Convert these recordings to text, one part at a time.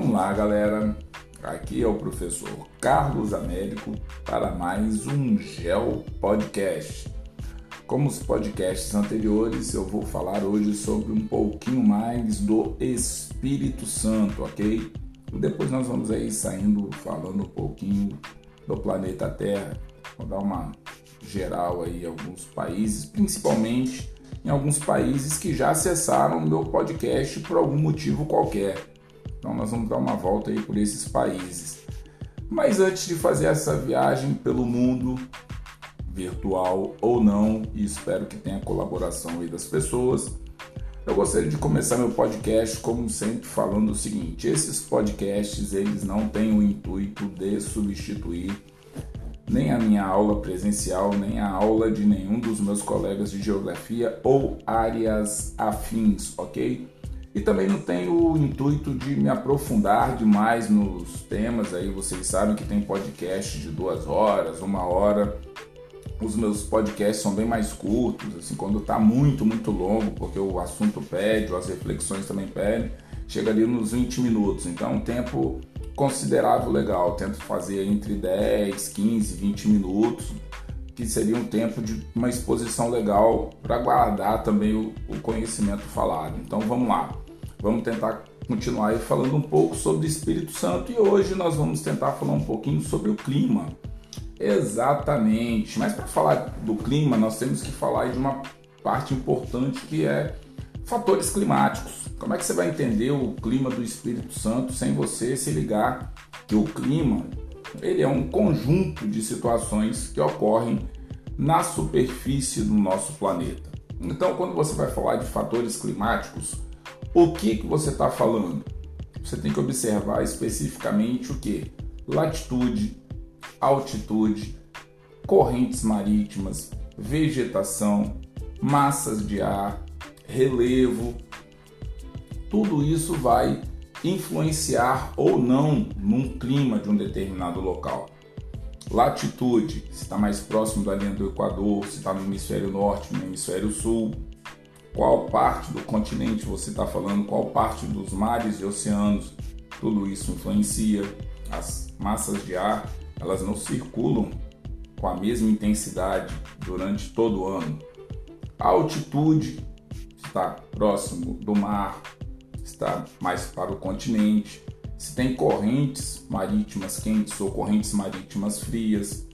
Vamos lá, galera. Aqui é o professor Carlos Américo para mais um Gel Podcast. Como os podcasts anteriores, eu vou falar hoje sobre um pouquinho mais do Espírito Santo, ok? E depois nós vamos aí saindo falando um pouquinho do planeta Terra. Vou dar uma geral aí alguns países, principalmente em alguns países que já acessaram o meu podcast por algum motivo qualquer. Então nós vamos dar uma volta aí por esses países. Mas antes de fazer essa viagem pelo mundo, virtual ou não, e espero que tenha colaboração aí das pessoas, eu gostaria de começar meu podcast como sempre falando o seguinte: esses podcasts eles não têm o intuito de substituir nem a minha aula presencial, nem a aula de nenhum dos meus colegas de geografia ou áreas afins, ok? E também não tenho o intuito de me aprofundar demais nos temas. Aí vocês sabem que tem podcast de duas horas, uma hora. Os meus podcasts são bem mais curtos, assim, quando está muito, muito longo, porque o assunto pede, ou as reflexões também pedem, chega ali nos 20 minutos. Então, um tempo considerável legal. Tento fazer entre 10, 15, 20 minutos, que seria um tempo de uma exposição legal para guardar também o, o, conhecimento falado. Então vamos lá, vamos tentar continuar aí falando um pouco sobre o Espírito Santo e hoje nós vamos tentar falar um pouquinho sobre o clima. Exatamente, mas para falar do clima nós temos que falar de uma parte importante que é fatores climáticos. Como é que você vai entender o clima do Espírito Santo sem você se ligar que o clima ele é um conjunto de situações que ocorrem na superfície do nosso planeta. Então, quando você vai falar de fatores climáticos, o que, que você está falando? Você tem que observar especificamente o que? Latitude, altitude, correntes marítimas, vegetação, massas de ar, relevo. Tudo isso vai influenciar ou não num clima de um determinado local. Latitude, se está mais próximo da linha do Equador, se está no hemisfério norte, no hemisfério sul, qual parte do continente você está falando, qual parte dos mares e oceanos, tudo isso influencia. As massas de ar, elas não circulam com a mesma intensidade durante todo o ano. A altitude está próximo do mar, está mais para o continente, se tem correntes marítimas quentes ou correntes marítimas frias,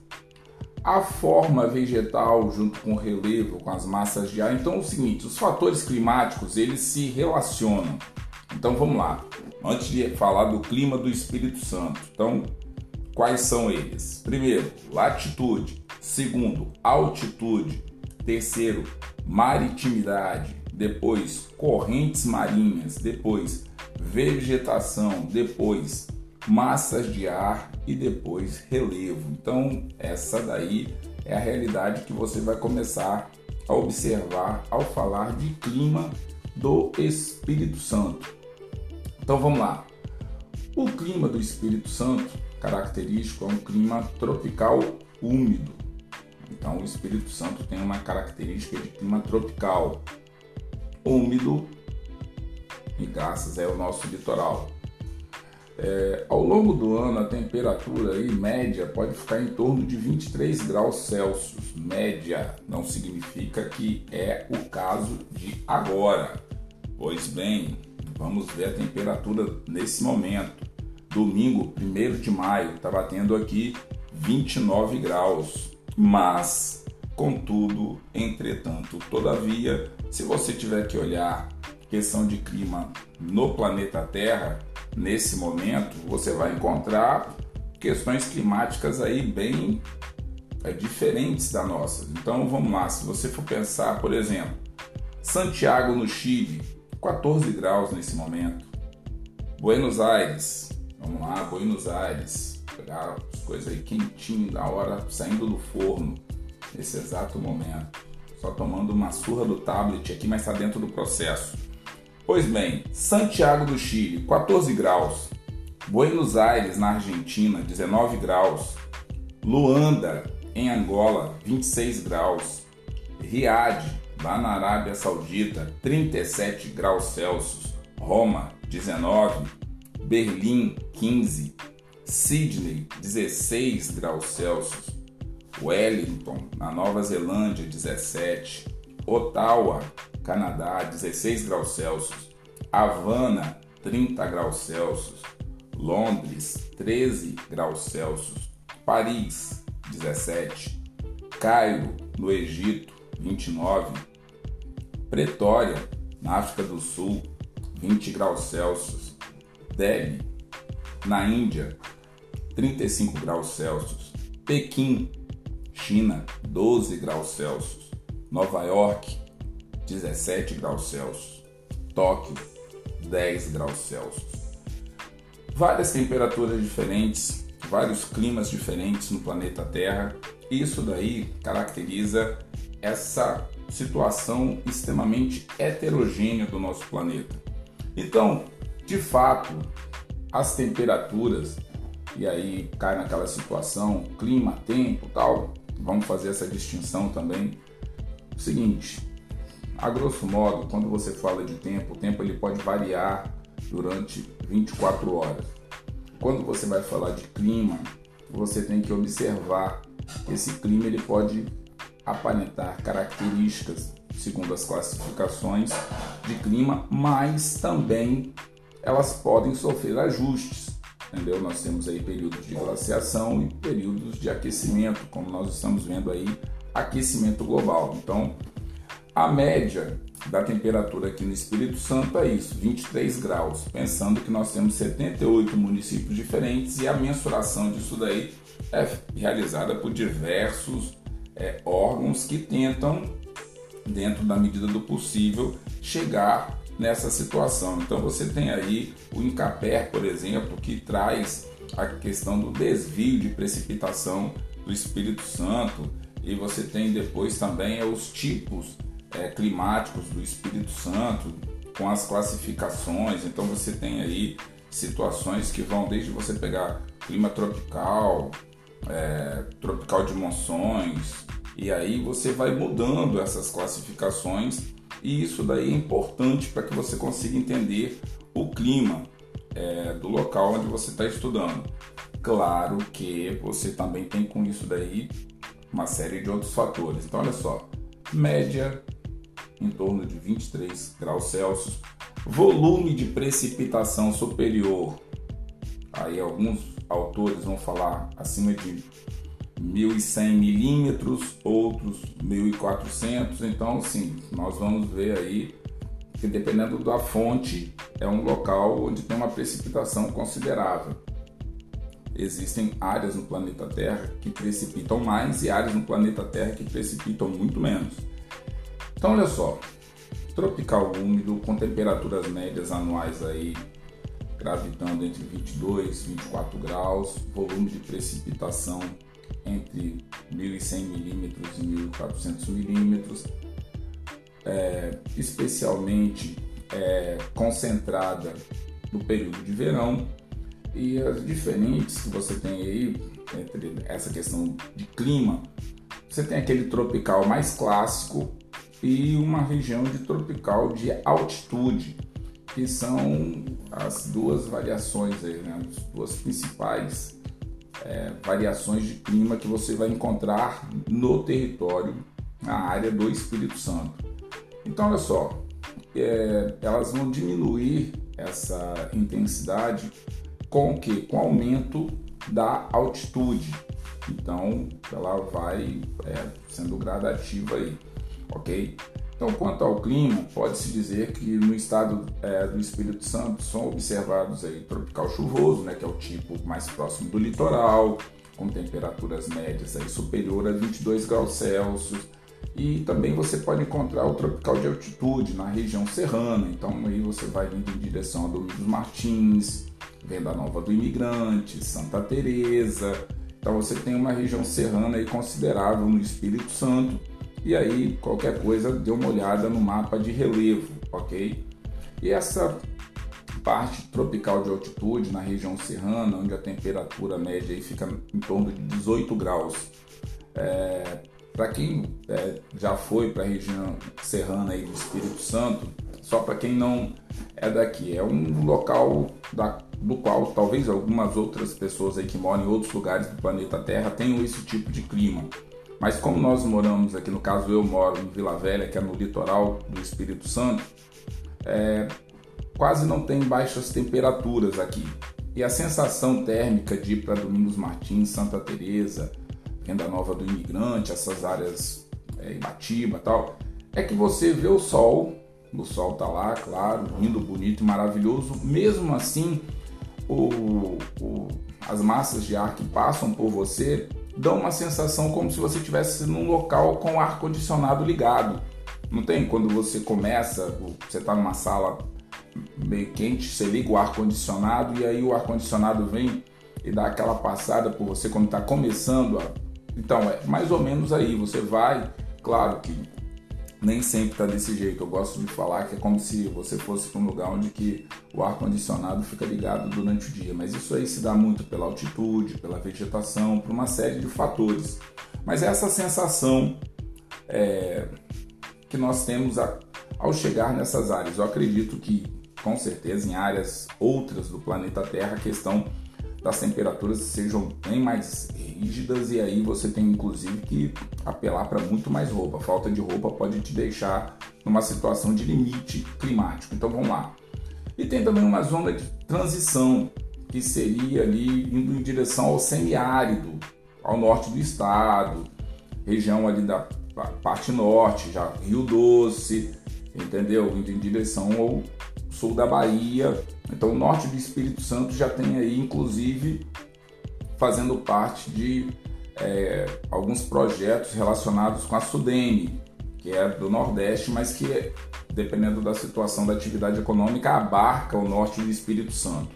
a forma vegetal junto com o relevo, com as massas de ar. Então é o seguinte, os fatores climáticos eles se relacionam. Então vamos lá. Antes de falar do clima do Espírito Santo, então quais são eles? Primeiro, latitude. Segundo, altitude. Terceiro, maritimidade depois correntes marinhas, depois vegetação, depois massas de ar e depois relevo. Então, essa daí é a realidade que você vai começar a observar ao falar de clima do Espírito Santo. Então, vamos lá. O clima do Espírito Santo, característico, é um clima tropical úmido. Então, o Espírito Santo tem uma característica de clima tropical úmido e graças é o nosso litoral. É, ao longo do ano, a temperatura aí, média pode ficar em torno de 23 graus Celsius. Média não significa que é o caso de agora. Pois bem, vamos ver a temperatura nesse momento. Domingo, 1 de maio, está batendo aqui 29 graus. Mas Contudo, entretanto, todavia, se você tiver que olhar questão de clima no planeta Terra, nesse momento, você vai encontrar questões climáticas aí bem é, diferentes da nossa. Então vamos lá, se você for pensar, por exemplo, Santiago no Chile, 14 graus nesse momento. Buenos Aires, vamos lá, Buenos Aires, pegar as coisas aí quentinho da hora saindo do forno nesse exato momento. Só tomando uma surra do tablet aqui, mas está dentro do processo. Pois bem, Santiago do Chile, 14 graus. Buenos Aires, na Argentina, 19 graus. Luanda, em Angola, 26 graus. Riad, lá na Arábia Saudita, 37 graus Celsius. Roma, 19. Berlim 15, Sydney 16 graus Celsius, Wellington na Nova Zelândia 17, Ottawa, Canadá 16 graus Celsius, Havana 30 graus Celsius, Londres 13 graus Celsius, Paris 17, Cairo no Egito 29, Pretória na África do Sul 20 graus Celsius, Delhi na Índia 35 graus Celsius, Pequim, China 12 graus Celsius, Nova York 17 graus Celsius, Tóquio 10 graus Celsius. Várias temperaturas diferentes, vários climas diferentes no planeta Terra. Isso daí caracteriza essa situação extremamente heterogênea do nosso planeta. Então, de fato, as temperaturas e aí cai naquela situação, clima, tempo, tal. Vamos fazer essa distinção também. O seguinte, a grosso modo, quando você fala de tempo, o tempo ele pode variar durante 24 horas. Quando você vai falar de clima, você tem que observar que esse clima ele pode aparentar características, segundo as classificações de clima, mas também elas podem sofrer ajustes. Entendeu? Nós temos aí períodos de glaciação e períodos de aquecimento, como nós estamos vendo aí, aquecimento global. Então, a média da temperatura aqui no Espírito Santo é isso, 23 graus, pensando que nós temos 78 municípios diferentes e a mensuração disso daí é realizada por diversos é, órgãos que tentam, dentro da medida do possível, chegar nessa situação. Então você tem aí o Incaper, por exemplo, que traz a questão do desvio de precipitação do Espírito Santo e você tem depois também os tipos é, climáticos do Espírito Santo com as classificações. Então você tem aí situações que vão desde você pegar clima tropical, é, tropical de monções, e aí você vai mudando essas classificações e isso daí é importante para que você consiga entender o clima é, do local onde você está estudando. Claro que você também tem com isso daí uma série de outros fatores. Então, olha só: média em torno de 23 graus Celsius, volume de precipitação superior. Aí alguns autores vão falar acima de 1.100 milímetros, outros 1.400. Então, sim, nós vamos ver aí que dependendo da fonte, é um local onde tem uma precipitação considerável. Existem áreas no planeta Terra que precipitam mais e áreas no planeta Terra que precipitam muito menos. Então, olha só, tropical úmido com temperaturas médias anuais aí gravitando entre 22 e 24 graus, volume de precipitação entre 1.100 milímetros e 1.400 milímetros, é, especialmente é, concentrada no período de verão e as diferentes que você tem aí entre essa questão de clima, você tem aquele tropical mais clássico e uma região de tropical de altitude, que são as duas variações aí, né? as duas principais é, variações de clima que você vai encontrar no território, na área do Espírito Santo. Então, olha só, é, elas vão diminuir essa intensidade com o que? Com aumento da altitude. Então, ela vai é, sendo gradativa aí, ok? Então, quanto ao clima, pode-se dizer que no estado é, do Espírito Santo são observados aí tropical chuvoso, né, que é o tipo mais próximo do litoral, com temperaturas médias aí superior a 22 graus Celsius. E também você pode encontrar o tropical de altitude na região serrana. Então aí você vai vindo em direção a Domingos Martins, Venda Nova do Imigrante, Santa Teresa. Então você tem uma região serrana aí considerável no Espírito Santo e aí, qualquer coisa, dê uma olhada no mapa de relevo, ok? E essa parte tropical de altitude na região serrana, onde a temperatura média aí fica em torno de 18 graus. É, para quem é, já foi para a região serrana aí do Espírito Santo, só para quem não é daqui. É um local da, do qual talvez algumas outras pessoas aí que moram em outros lugares do planeta Terra tenham esse tipo de clima. Mas como nós moramos aqui, no caso eu moro em Vila Velha, que é no litoral do Espírito Santo, é, quase não tem baixas temperaturas aqui. E a sensação térmica de ir para Domingos Martins, Santa Teresa, Venda Nova do Imigrante, essas áreas é, Ibatiba tal, é que você vê o sol, o sol tá lá, claro, lindo, bonito e maravilhoso, mesmo assim o, o, as massas de ar que passam por você dão uma sensação como se você estivesse num local com ar condicionado ligado. Não tem? Quando você começa, você está numa sala meio quente, você liga o ar condicionado e aí o ar condicionado vem e dá aquela passada por você quando está começando. A... Então é mais ou menos aí. Você vai, claro que nem sempre está desse jeito. Eu gosto de falar que é como se você fosse para um lugar onde que o ar condicionado fica ligado durante o dia, mas isso aí se dá muito pela altitude, pela vegetação, por uma série de fatores. Mas essa sensação é, que nós temos a, ao chegar nessas áreas, eu acredito que com certeza em áreas outras do planeta Terra a questão das temperaturas sejam bem mais rígidas e aí você tem inclusive que apelar para muito mais roupa. Falta de roupa pode te deixar numa situação de limite climático. Então vamos lá. E tem também uma zona de transição que seria ali indo em direção ao semiárido, ao norte do estado, região ali da parte norte, já Rio Doce, entendeu? Indo em direção ao sul da Bahia. Então, o norte do Espírito Santo já tem aí, inclusive, fazendo parte de é, alguns projetos relacionados com a Sudene, que é do Nordeste, mas que, dependendo da situação da atividade econômica, abarca o norte do Espírito Santo.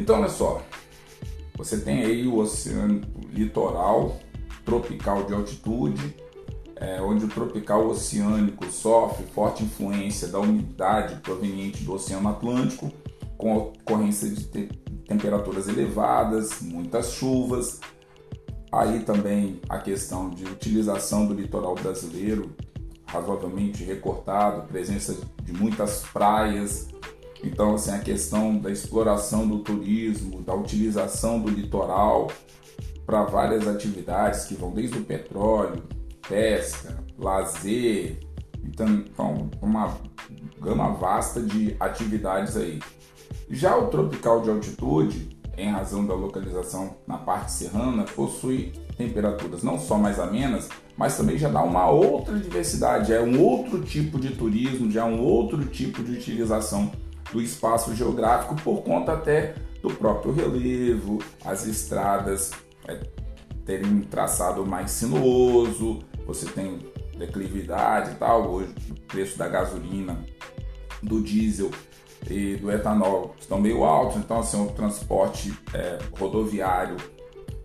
Então, olha só, você tem aí o oceano litoral tropical de altitude, é, onde o tropical oceânico sofre forte influência da umidade proveniente do Oceano Atlântico, com ocorrência de te temperaturas elevadas, muitas chuvas. Aí também a questão de utilização do litoral brasileiro razoavelmente recortado, presença de muitas praias. Então, assim, a questão da exploração do turismo, da utilização do litoral para várias atividades que vão desde o petróleo, pesca, lazer, então, então uma gama vasta de atividades aí. Já o tropical de altitude, em razão da localização na parte serrana, possui temperaturas não só mais amenas, mas também já dá uma outra diversidade, é um outro tipo de turismo, já é um outro tipo de utilização do espaço geográfico por conta até do próprio relevo, as estradas é, terem um traçado mais sinuoso, você tem declividade e tal, hoje o preço da gasolina, do diesel e do etanol estão meio altos, então assim, o transporte é, rodoviário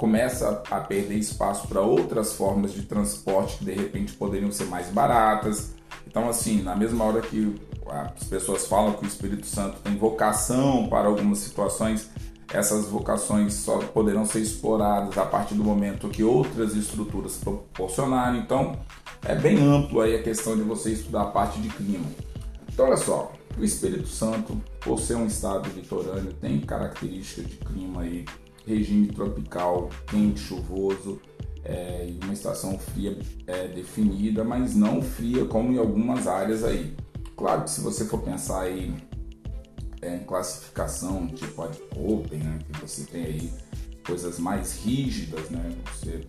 começa a perder espaço para outras formas de transporte que de repente poderiam ser mais baratas. Então assim, na mesma hora que as pessoas falam que o Espírito Santo tem vocação para algumas situações, essas vocações só poderão ser exploradas a partir do momento que outras estruturas proporcionarem. Então, é bem amplo aí a questão de você estudar a parte de clima. Então, olha só, o Espírito Santo, por ser um estado litorâneo, tem características de clima aí, regime tropical, quente, chuvoso, é, e uma estação fria é, definida, mas não fria como em algumas áreas aí. Claro que se você for pensar aí é, em classificação tipo ad open, né, que você tem aí coisas mais rígidas, né, você,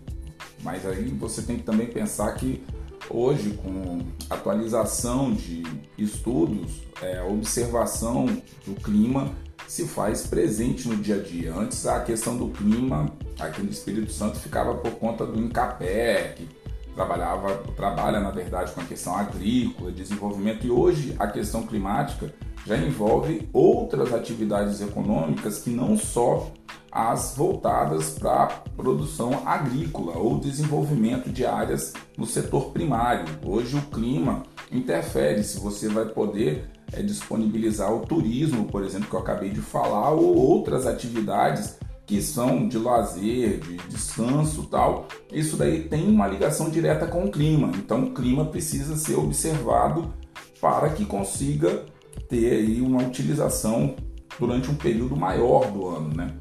mas aí você tem que também pensar que hoje com atualização de estudos, é, observação do clima se faz presente no dia a dia. Antes a questão do clima aqui no Espírito Santo ficava por conta do Incapé, que trabalhava, trabalha na verdade com a questão agrícola, desenvolvimento, e hoje a questão climática já envolve outras atividades econômicas que não só as voltadas para a produção agrícola ou desenvolvimento de áreas no setor primário. Hoje o clima interfere se você vai poder é, disponibilizar o turismo, por exemplo, que eu acabei de falar, ou outras atividades que são de lazer, de descanso tal. Isso daí tem uma ligação direta com o clima. Então o clima precisa ser observado para que consiga ter aí uma utilização durante um período maior do ano, né?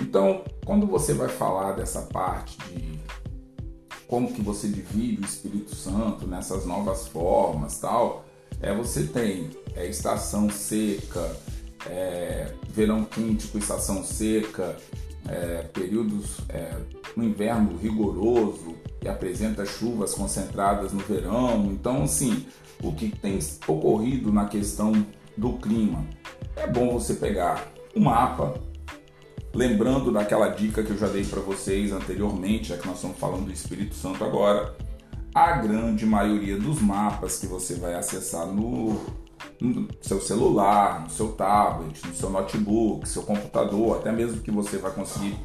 Então, quando você vai falar dessa parte de como que você divide o Espírito Santo nessas novas formas, tal, é você tem é, estação seca, é, verão quente com estação seca, é, períodos é, no inverno rigoroso e apresenta chuvas concentradas no verão. Então, assim, o que tem ocorrido na questão do clima? É bom você pegar o mapa, lembrando daquela dica que eu já dei para vocês anteriormente, já que nós estamos falando do Espírito Santo agora. A grande maioria dos mapas que você vai acessar no, no seu celular, no seu tablet, no seu notebook, seu computador, até mesmo que você vai conseguir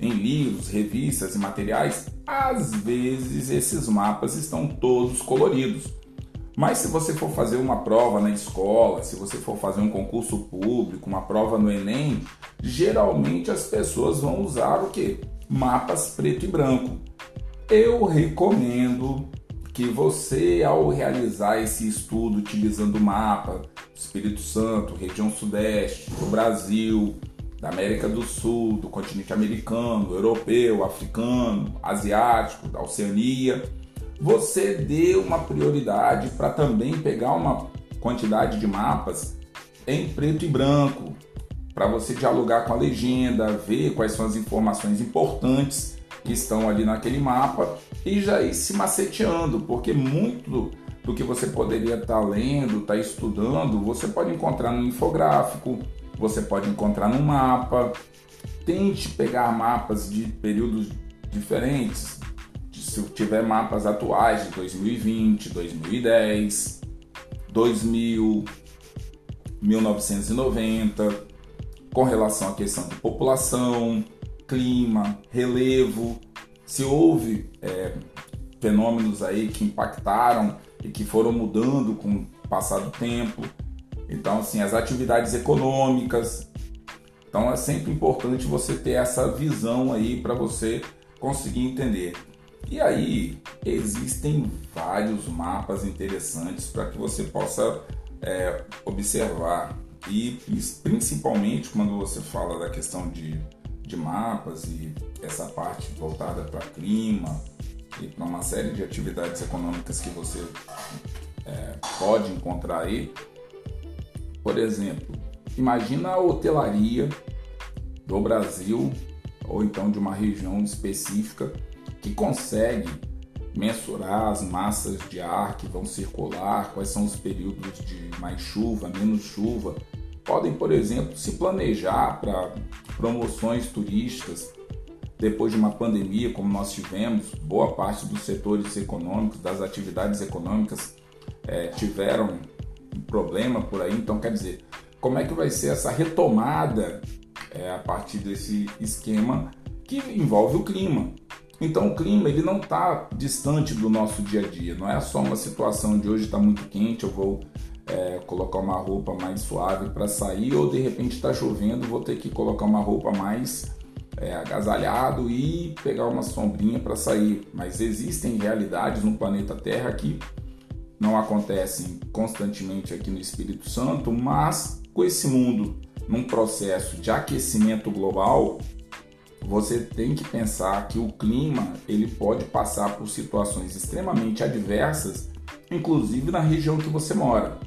em livros, revistas e materiais, às vezes esses mapas estão todos coloridos. Mas se você for fazer uma prova na escola, se você for fazer um concurso público, uma prova no Enem, geralmente as pessoas vão usar o que? Mapas preto e branco. Eu recomendo que você, ao realizar esse estudo utilizando o mapa Espírito Santo, região sudeste, do Brasil, da América do Sul, do continente americano, europeu, africano, asiático, da Oceania, você dê uma prioridade para também pegar uma quantidade de mapas em preto e branco, para você dialogar com a legenda, ver quais são as informações importantes que estão ali naquele mapa e já ir se maceteando, porque muito do que você poderia estar tá lendo, estar tá estudando, você pode encontrar no infográfico, você pode encontrar no mapa. Tente pegar mapas de períodos diferentes, se tiver mapas atuais de 2020, 2010, 2000, 1990, com relação à questão de população, clima, relevo, se houve é, fenômenos aí que impactaram e que foram mudando com o passar do tempo. Então, assim, as atividades econômicas. Então, é sempre importante você ter essa visão aí para você conseguir entender. E aí existem vários mapas interessantes para que você possa é, observar. E principalmente quando você fala da questão de, de mapas e essa parte voltada para clima e para uma série de atividades econômicas que você é, pode encontrar aí. Por exemplo, imagina a hotelaria do Brasil ou então de uma região específica que consegue mensurar as massas de ar que vão circular, quais são os períodos de mais chuva, menos chuva. Podem, por exemplo, se planejar para promoções turísticas. Depois de uma pandemia, como nós tivemos, boa parte dos setores econômicos, das atividades econômicas é, tiveram um problema por aí. Então, quer dizer, como é que vai ser essa retomada é, a partir desse esquema que envolve o clima? Então o clima ele não está distante do nosso dia a dia, não é só uma situação de hoje está muito quente, eu vou é, colocar uma roupa mais suave para sair, ou de repente está chovendo, vou ter que colocar uma roupa mais é, agasalhado e pegar uma sombrinha para sair. Mas existem realidades no planeta Terra que não acontecem constantemente aqui no Espírito Santo, mas com esse mundo num processo de aquecimento global, você tem que pensar que o clima ele pode passar por situações extremamente adversas, inclusive na região que você mora.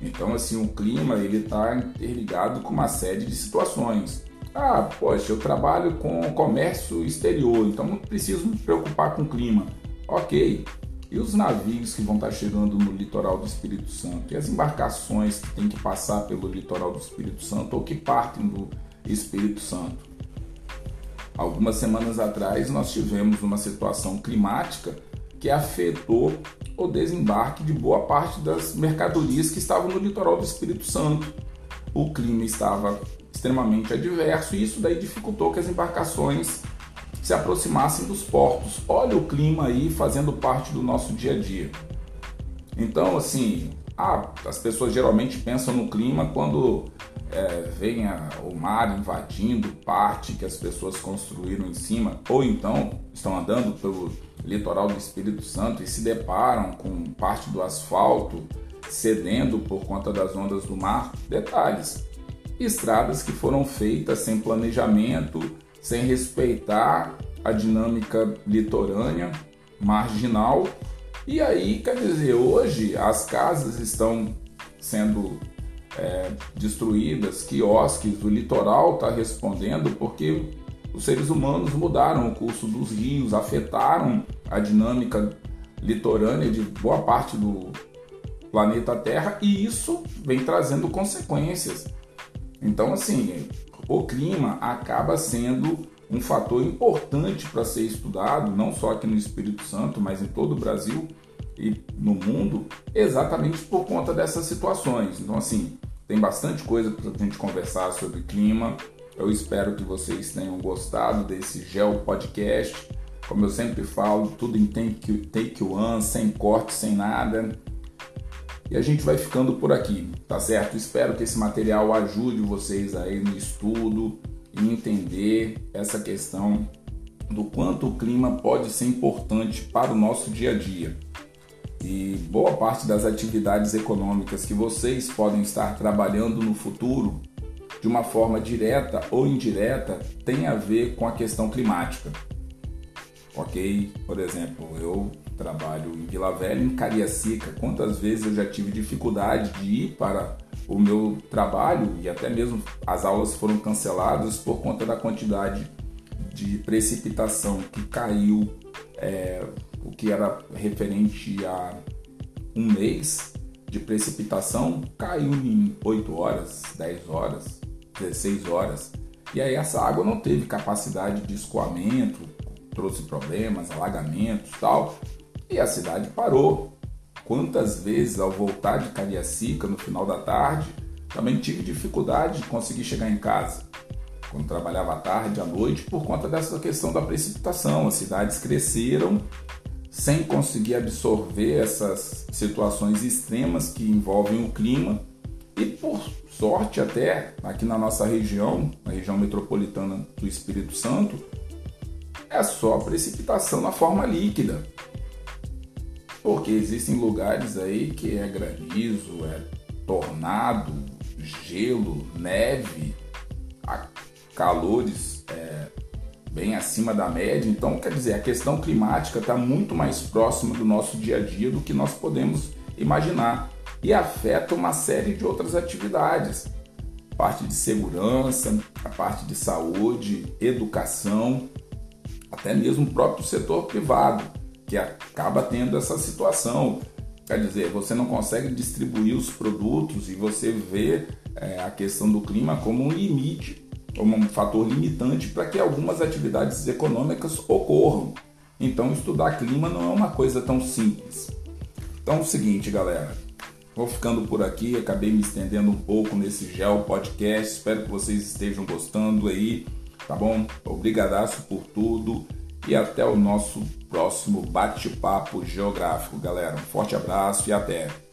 Então, assim, o clima ele está interligado com uma série de situações. Ah, poxa, eu trabalho com comércio exterior, então não preciso me preocupar com o clima. Ok. E os navios que vão estar chegando no litoral do Espírito Santo? E as embarcações que têm que passar pelo litoral do Espírito Santo ou que partem do Espírito Santo? Algumas semanas atrás nós tivemos uma situação climática que afetou o desembarque de boa parte das mercadorias que estavam no litoral do Espírito Santo. O clima estava extremamente adverso e isso daí dificultou que as embarcações se aproximassem dos portos. Olha o clima aí fazendo parte do nosso dia a dia. Então, assim, ah, as pessoas geralmente pensam no clima quando é, venha o mar invadindo parte que as pessoas construíram em cima, ou então estão andando pelo litoral do Espírito Santo e se deparam com parte do asfalto cedendo por conta das ondas do mar, detalhes. Estradas que foram feitas sem planejamento, sem respeitar a dinâmica litorânea, marginal. E aí, quer dizer, hoje as casas estão sendo é, destruídas, quiosques, o litoral está respondendo porque os seres humanos mudaram o curso dos rios, afetaram a dinâmica litorânea de boa parte do planeta Terra e isso vem trazendo consequências. Então, assim, o clima acaba sendo um fator importante para ser estudado, não só aqui no Espírito Santo, mas em todo o Brasil e no mundo, exatamente por conta dessas situações. Então, assim, tem bastante coisa para a gente conversar sobre clima. Eu espero que vocês tenham gostado desse Geo Podcast. Como eu sempre falo, tudo em take, take one, sem corte, sem nada. E a gente vai ficando por aqui, tá certo? Espero que esse material ajude vocês aí no estudo e entender essa questão do quanto o clima pode ser importante para o nosso dia a dia. E boa parte das atividades econômicas que vocês podem estar trabalhando no futuro de uma forma direta ou indireta, tem a ver com a questão climática. Ok? Por exemplo, eu trabalho em Vila Velha, em Cariacica. Quantas vezes eu já tive dificuldade de ir para o meu trabalho e até mesmo as aulas foram canceladas por conta da quantidade de precipitação que caiu, é, o que era referente a um mês de precipitação, caiu em 8 horas, 10 horas. 16 horas. E aí essa água não teve capacidade de escoamento, trouxe problemas, alagamentos tal. E a cidade parou. Quantas vezes ao voltar de Cariacica no final da tarde, também tive dificuldade de conseguir chegar em casa. Quando trabalhava à tarde, à noite, por conta dessa questão da precipitação. As cidades cresceram sem conseguir absorver essas situações extremas que envolvem o clima e por sorte até aqui na nossa região, na região metropolitana do Espírito Santo, é só precipitação na forma líquida. Porque existem lugares aí que é granizo, é tornado, gelo, neve, calores é, bem acima da média. Então, quer dizer, a questão climática está muito mais próxima do nosso dia a dia do que nós podemos imaginar e afeta uma série de outras atividades. Parte de segurança, a parte de saúde, educação, até mesmo o próprio setor privado, que acaba tendo essa situação. Quer dizer, você não consegue distribuir os produtos e você vê é, a questão do clima como um limite, como um fator limitante para que algumas atividades econômicas ocorram. Então, estudar clima não é uma coisa tão simples. Então, é o seguinte, galera. Vou ficando por aqui, acabei me estendendo um pouco nesse Gel Podcast. Espero que vocês estejam gostando aí, tá bom? Obrigadaço por tudo e até o nosso próximo bate-papo geográfico, galera. Um forte abraço e até!